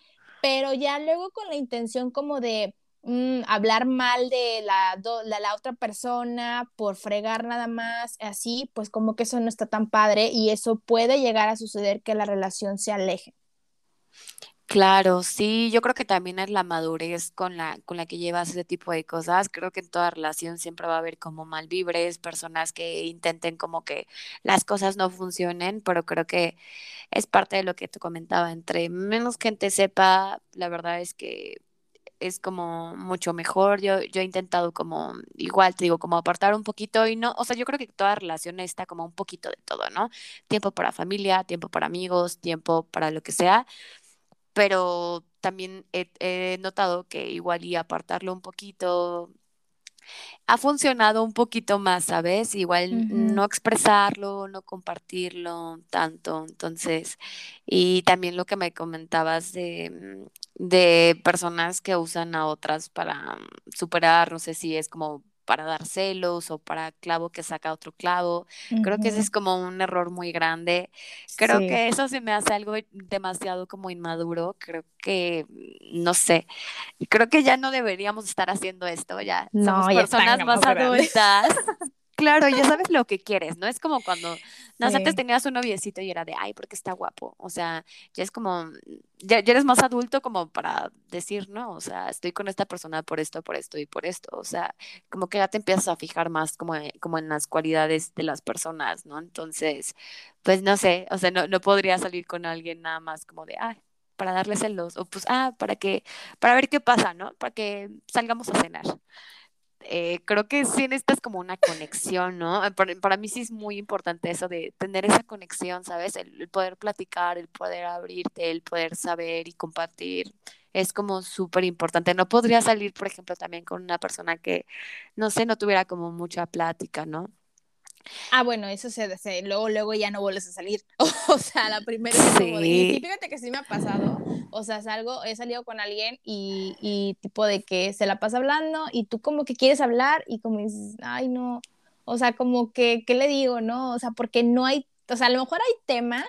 Pero ya luego con la intención como de Mm, hablar mal de la, la, otra persona por fregar nada más, así, pues como que eso no está tan padre y eso puede llegar a suceder que la relación se aleje. Claro, sí, yo creo que también es la madurez con la, con la que llevas ese tipo de cosas. Creo que en toda relación siempre va a haber como malvibres, personas que intenten como que las cosas no funcionen, pero creo que es parte de lo que te comentaba. Entre menos gente sepa, la verdad es que es como mucho mejor. Yo, yo he intentado como, igual te digo, como apartar un poquito y no, o sea, yo creo que toda relación está como un poquito de todo, ¿no? Tiempo para familia, tiempo para amigos, tiempo para lo que sea, pero también he, he notado que igual y apartarlo un poquito, ha funcionado un poquito más, ¿sabes? Igual no expresarlo, no compartirlo tanto. Entonces, y también lo que me comentabas de, mm, de personas que usan a otras para mm, superar, no sé si es como para dar celos o para clavo que saca otro clavo. Creo que ese es como un error muy grande. Creo que eso se me hace algo demasiado como inmaduro. Creo que, mm, no sé, creo que ya no deberíamos estar haciendo esto, ya somos personas más adultas. Claro, ya sabes lo que quieres, ¿no? Es como cuando, no, antes tenías un noviecito y era de, ay, porque está guapo. O sea, ya es como, ya, eres más adulto como para decir, no, o sea, estoy con esta persona por esto, por esto y por esto. O sea, como que ya te empiezas a fijar más como, como en las cualidades de las personas, ¿no? Entonces, pues no sé, o sea, no, no podría salir con alguien nada más como de, ay, para darle celos, o pues, ah, para que, para ver qué pasa, ¿no? Para que salgamos a cenar. Eh, creo que sí necesitas como una conexión, ¿no? Eh, para, mí sí es muy importante eso de tener esa conexión, ¿sabes? El, poder platicar, el poder abrirte, el poder saber y compartir. Es como súper importante. No podría salir, por ejemplo, también con una persona que, no sé, no tuviera como mucha plática, ¿no? Ah, bueno, eso se, se, luego, luego ya no vuelves a salir. o sea, la primera vez sí. y fíjate que sí me ha pasado. O sea, salgo, he salido con alguien y, y tipo de que se la pasa hablando y tú como que quieres hablar y como dices, ay, no. O sea, como que, ¿qué le digo, no? O sea, porque no hay, o sea, a lo mejor hay tema,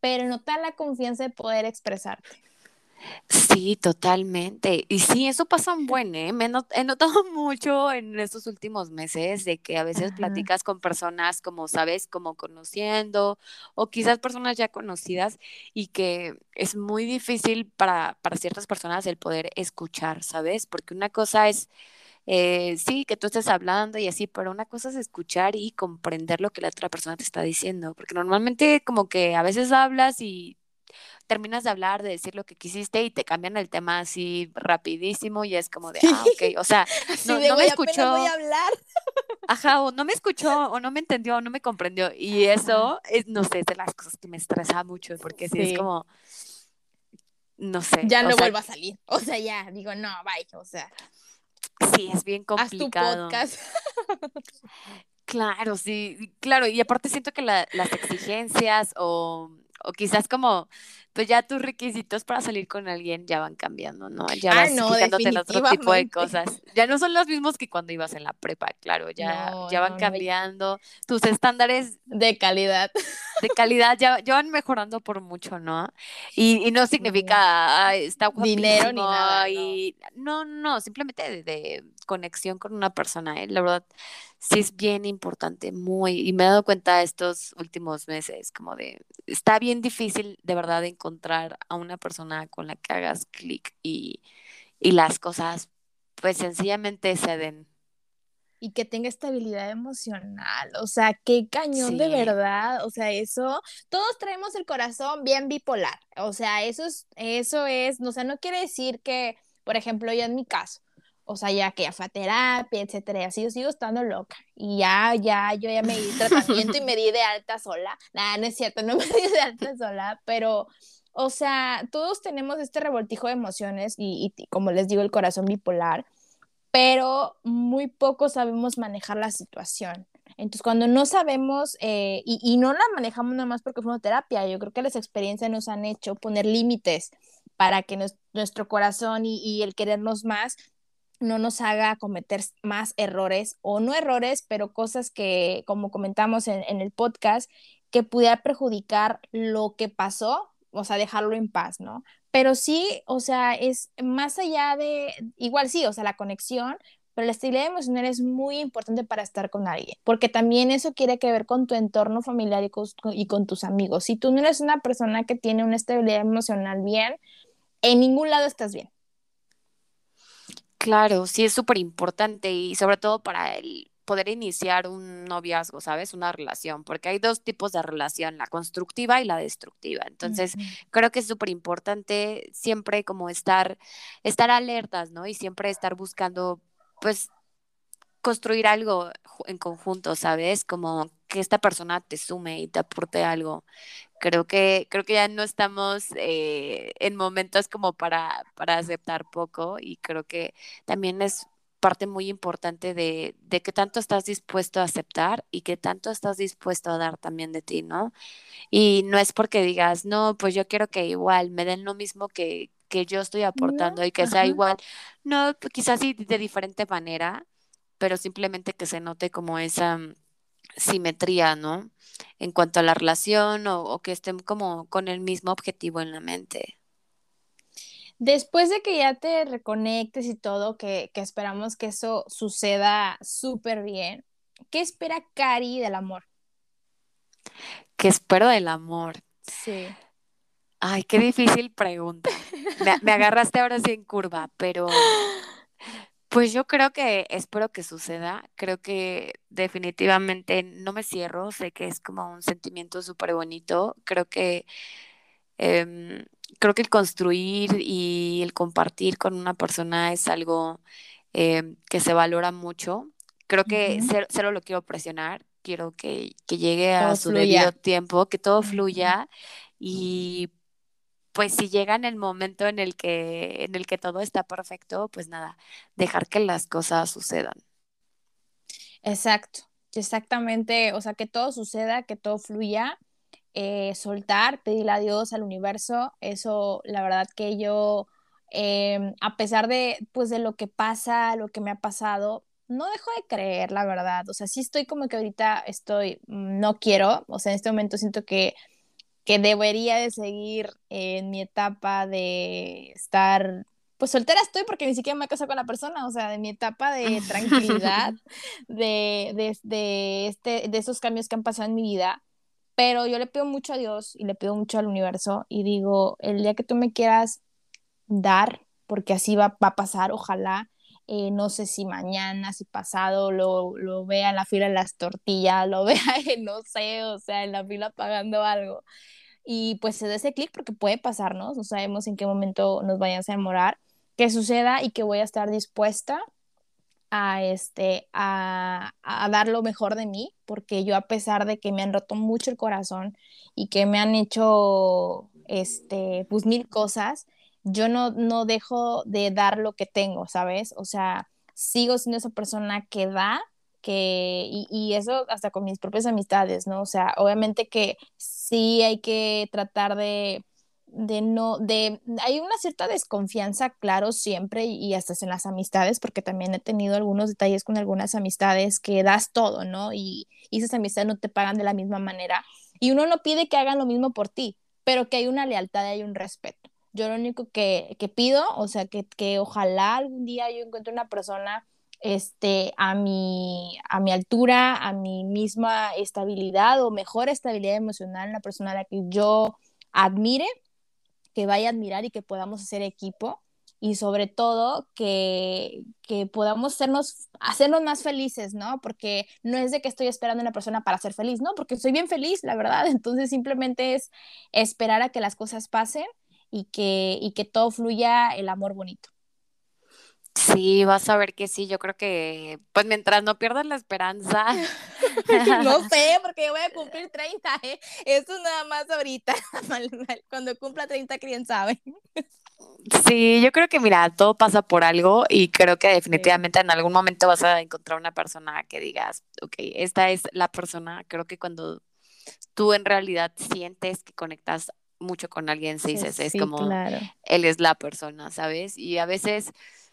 pero no te da la confianza de poder expresarte. Sí, totalmente. Y sí, eso pasa un buen, ¿eh? Me he notado mucho en estos últimos meses de que a veces platicas con personas como, sabes, como conociendo o quizás personas ya conocidas y que es muy difícil para, para ciertas personas el poder escuchar, ¿sabes? Porque una cosa es, eh, sí, que tú estés hablando y así, pero una cosa es escuchar y comprender lo que la otra persona te está diciendo, porque normalmente como que a veces hablas y terminas de hablar, de decir lo que quisiste y te cambian el tema así rapidísimo y es como de, ah, ok, o sea, no, me escuchó. Voy a hablar. Ajá, o no me escuchó, o no me entendió, o no me comprendió. Y eso, es, no sé, es de las cosas que me estresa mucho, porque sí, es como, no sé. Ya no vuelvo a salir. O sea, ya, digo, no, bye, o sea. Sí, es bien complicado. Haz tu podcast. Claro, sí, claro, y aparte siento que las exigencias o o quizás como, pues ya tus requisitos para salir con alguien ya van cambiando, ¿no? Ya Ah, vas no, fijándote en otro tipo de cosas. Ya no son los mismos que cuando ibas en la prepa, claro, ya, No, ya van no, no, cambiando. Tus estándares de calidad. de calidad ya, ya van mejorando por mucho, ¿no? Y, y no significa, "Ay, está Dinero ni guapísimo", nada, no. y no, no, simplemente de, de conexión con una persona, ¿eh? La verdad, sí es bien importante, muy, y me he dado cuenta estos últimos meses, como de, está bien difícil de verdad encontrar a una persona con la que hagas clic y, y las cosas, pues sencillamente se den. y que tenga estabilidad emocional. O sea, qué cañón de verdad. O sea, eso, todos traemos el corazón bien bipolar. O sea, eso es, eso es, o sea, no quiere decir que, por ejemplo, yo en mi caso, o sea, ya que ya fue a terapia, etcétera, y así yo sigo estando loca. Y ya, ya, yo ya me di tratamiento y me di de alta sola. Nada, no es cierto, no me di de alta sola, pero, o sea, todos tenemos este revoltijo de emociones y, y como les digo, el corazón bipolar pero muy poco sabemos manejar la situación. Entonces, cuando no sabemos, eh, y, y, no la manejamos nada más porque fuimos a terapia, yo creo que las experiencias nos han hecho poner límites para que nos, nuestro corazón y, y, el querernos más no nos haga cometer más errores, o no errores, pero cosas que, como comentamos en, el podcast, que pudiera perjudicar lo que pasó, o sea, dejarlo en paz, ¿no? Pero sí, o sea, es más allá de, igual sí, o sea, la conexión, pero la estabilidad emocional es muy importante para estar con alguien, porque también eso quiere que ver con tu entorno familiar y con tus amigos. Si tú no eres una persona que tiene una estabilidad emocional bien, en ningún lado estás bien. Claro, sí es súper importante y sobre todo para el poder iniciar un noviazgo, ¿sabes? Una relación, porque hay dos tipos de relación, la constructiva y la destructiva. Entonces, uh -huh. creo que es súper importante siempre como estar, estar alertas, ¿no? Y siempre estar buscando, pues, construir algo en conjunto, ¿sabes? Como que esta persona te sume y te aporte algo. Creo que, creo que ya no estamos eh, en momentos como para, para aceptar poco y creo que también es parte muy importante de, de qué tanto estás dispuesto a aceptar y qué tanto estás dispuesto a dar también de ti, ¿no? Y no es porque digas, no, pues yo quiero que igual me den lo mismo que, que yo estoy aportando y que ajá. sea igual. No, quizás sí de diferente manera, pero simplemente que se note como esa simetría, ¿no? En cuanto a la relación o, o que estén como con el mismo objetivo en la mente. Después de que ya te reconectes y todo, que, que esperamos que eso suceda súper bien, ¿qué espera Cari del amor? ¿Qué espero del amor? Sí. Ay, qué difícil pregunta. Me, me agarraste ahora sí en curva, pero pues yo creo que espero que suceda. Creo que definitivamente no me cierro. Sé que es como un sentimiento súper bonito. Creo que eh, creo que el construir y el compartir con una persona es algo eh, que se valora mucho. Creo que uh -huh. cero, cero, lo quiero presionar. Quiero que, que llegue todo a su fluya. debido tiempo, que todo fluya uh -huh. y pues si llega en el momento en el que en el que todo está perfecto, pues nada, dejar que las cosas sucedan. Exacto, exactamente, o sea, que todo suceda, que todo fluya, eh, soltar, pedirle a Dios, al universo, eso la verdad que yo, eh, a pesar de, pues, de lo que pasa, lo que me ha pasado, no dejo de creer, la verdad, o sea, sí estoy como que ahorita estoy, mm, no quiero, o sea, en este momento siento que que debería de seguir en mi etapa de estar, pues soltera estoy porque ni siquiera me he casado con la persona, o sea, de mi etapa de tranquilidad, de, de, de, este, de esos cambios que han pasado en mi vida, pero yo le pido mucho a Dios y le pido mucho al universo y digo, el día que tú me quieras dar, porque así va, va a pasar, ojalá, eh, no sé si mañana, si pasado, lo, lo vea en la fila de las tortillas, lo vea, en, no sé, o sea, en la fila pagando algo. Y pues se dé ese clic porque puede pasarnos, no sabemos en qué momento nos vayamos a enamorar, que suceda y que voy a estar dispuesta a, este, a, a dar lo mejor de mí, porque yo a pesar de que me han roto mucho el corazón y que me han hecho este, pues mil cosas, yo no, no dejo de dar lo que tengo, ¿sabes? O sea, sigo siendo esa persona que da que, y, y, eso hasta con mis propias amistades, ¿no? O sea, obviamente que sí hay que tratar de, de no, de, hay una cierta desconfianza, claro, siempre, y hasta en las amistades, porque también he tenido algunos detalles con algunas amistades que das todo, ¿no? Y, y esas amistades no te pagan de la misma manera. Y uno no pide que hagan lo mismo por ti, pero que hay una lealtad y hay un respeto. Yo lo único que, que pido, o sea, que, que ojalá algún día yo encuentre una persona este, a, mi, a mi altura, a mi misma estabilidad o mejor estabilidad emocional, una persona a la que yo admire, que vaya a admirar y que podamos hacer equipo y sobre todo que, que podamos hacernos, hacernos más felices, ¿no? Porque no es de que estoy esperando a una persona para ser feliz, ¿no? Porque soy bien feliz, la verdad. Entonces simplemente es esperar a que las cosas pasen y que, y que todo fluya el amor bonito. Sí, vas a ver que sí, yo creo que, pues mientras no pierdas la esperanza. no sé, porque yo voy a cumplir 30, ¿eh? Eso nada más ahorita. Cuando cumpla 30, quién sabe. Sí, yo creo que mira, todo pasa por algo y creo que definitivamente en algún momento vas a encontrar una persona que digas, ok, esta es la persona, creo que cuando tú en realidad sientes que conectas mucho con alguien, se dices, es como, él es la persona, ¿sabes? Y a veces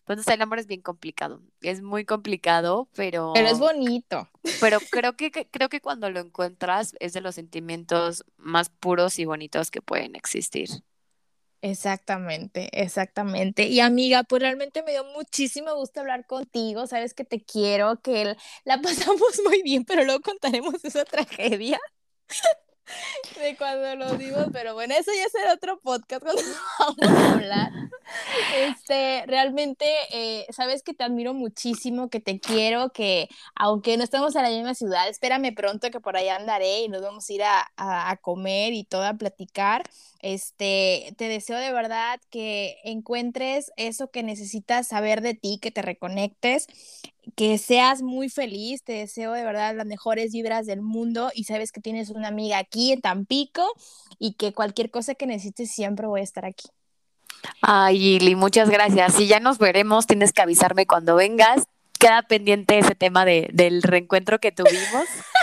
pues el amor es bien complicado. Es muy complicado, pero. Pero es bonito. Pero creo que, creo que cuando lo encuentras es de los sentimientos más puros y bonitos que pueden existir. Exactamente, exactamente. Y amiga, pues realmente me dio muchísimo gusto hablar contigo. Sabes que te quiero, que la pasamos muy bien, pero luego contaremos esa tragedia de cuando lo digo, pero bueno, eso ya será otro podcast cuando vamos a hablar. Este, realmente, eh, sabes que te admiro muchísimo, que te quiero, que aunque no estamos en la misma ciudad, espérame pronto que por allá andaré y nos vamos a ir a, a, a comer y todo a platicar. Este, te deseo de verdad que encuentres eso que necesitas saber de ti, que te reconectes, que seas muy feliz. Te deseo de verdad las mejores vibras del mundo y sabes que tienes una amiga aquí en Tampico y que cualquier cosa que necesites siempre voy a estar aquí. Ay, Ili, muchas gracias. Si ya nos veremos, tienes que avisarme cuando vengas. Queda pendiente ese tema de, del reencuentro que tuvimos.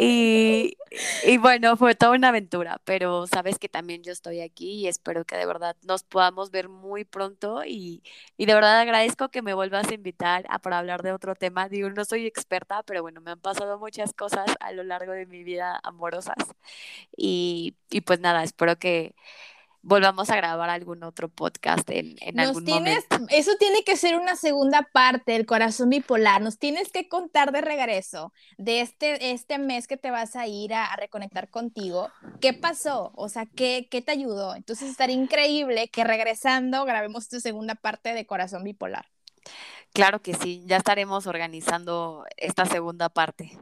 Y, y, bueno, fue toda una aventura, pero sabes que también yo estoy aquí y espero que de verdad nos podamos ver muy pronto y, y de verdad agradezco que me vuelvas a invitar a, para hablar de otro tema. Digo, no soy experta, pero bueno, me han pasado muchas cosas a lo largo de mi vida amorosas y, y pues nada, espero que, volvamos a grabar algún otro podcast en, en algún tienes, momento. Eso tiene que ser una segunda parte, el corazón bipolar. Nos tienes que contar de regreso de este, este mes que te vas a ir a, a reconectar contigo. ¿Qué pasó? O sea, ¿qué, ¿qué te ayudó? Entonces estaría increíble que regresando grabemos tu segunda parte de corazón bipolar. Claro que sí, ya estaremos organizando esta segunda parte.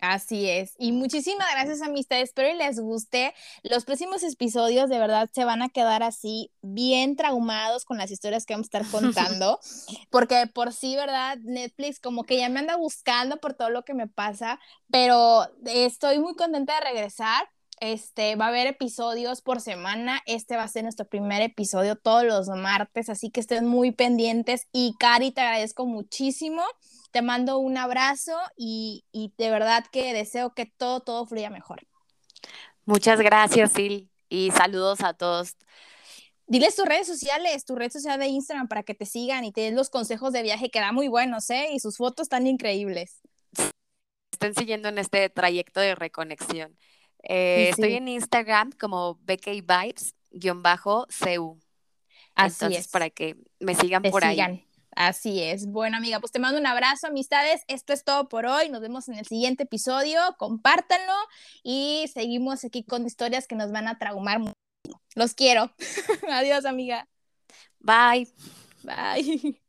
Así es. Y muchísimas gracias, amistades. Espero y les guste. Los próximos episodios de verdad se van a quedar así bien traumados con las historias que vamos a estar contando. porque por sí, ¿verdad? Netflix como que ya me anda buscando por todo lo que me pasa. Pero estoy muy contenta de regresar. Este, va a haber episodios por semana. Este va a ser nuestro primer episodio todos los martes, así que estén muy pendientes. Y Cari, te agradezco muchísimo te mando un abrazo y, y de verdad que deseo que todo, todo fluya mejor. Muchas gracias, Sil, y saludos a todos. Diles tus redes sociales, tu red social de Instagram para que te sigan y te den los consejos de viaje que da muy buenos, ¿eh? Y sus fotos tan increíbles. Estén siguiendo en este trayecto de reconexión. Eh, sí, sí. Estoy en Instagram como BK Vibes-CU. Así Entonces, es. para que me sigan te por sigan. ahí. Así es. Bueno, amiga, pues te mando un abrazo, amistades. Esto es todo por hoy. Nos vemos en el siguiente episodio. Compártanlo y seguimos aquí con historias que nos van a traumar. Los quiero. Adiós, amiga. Bye. Bye.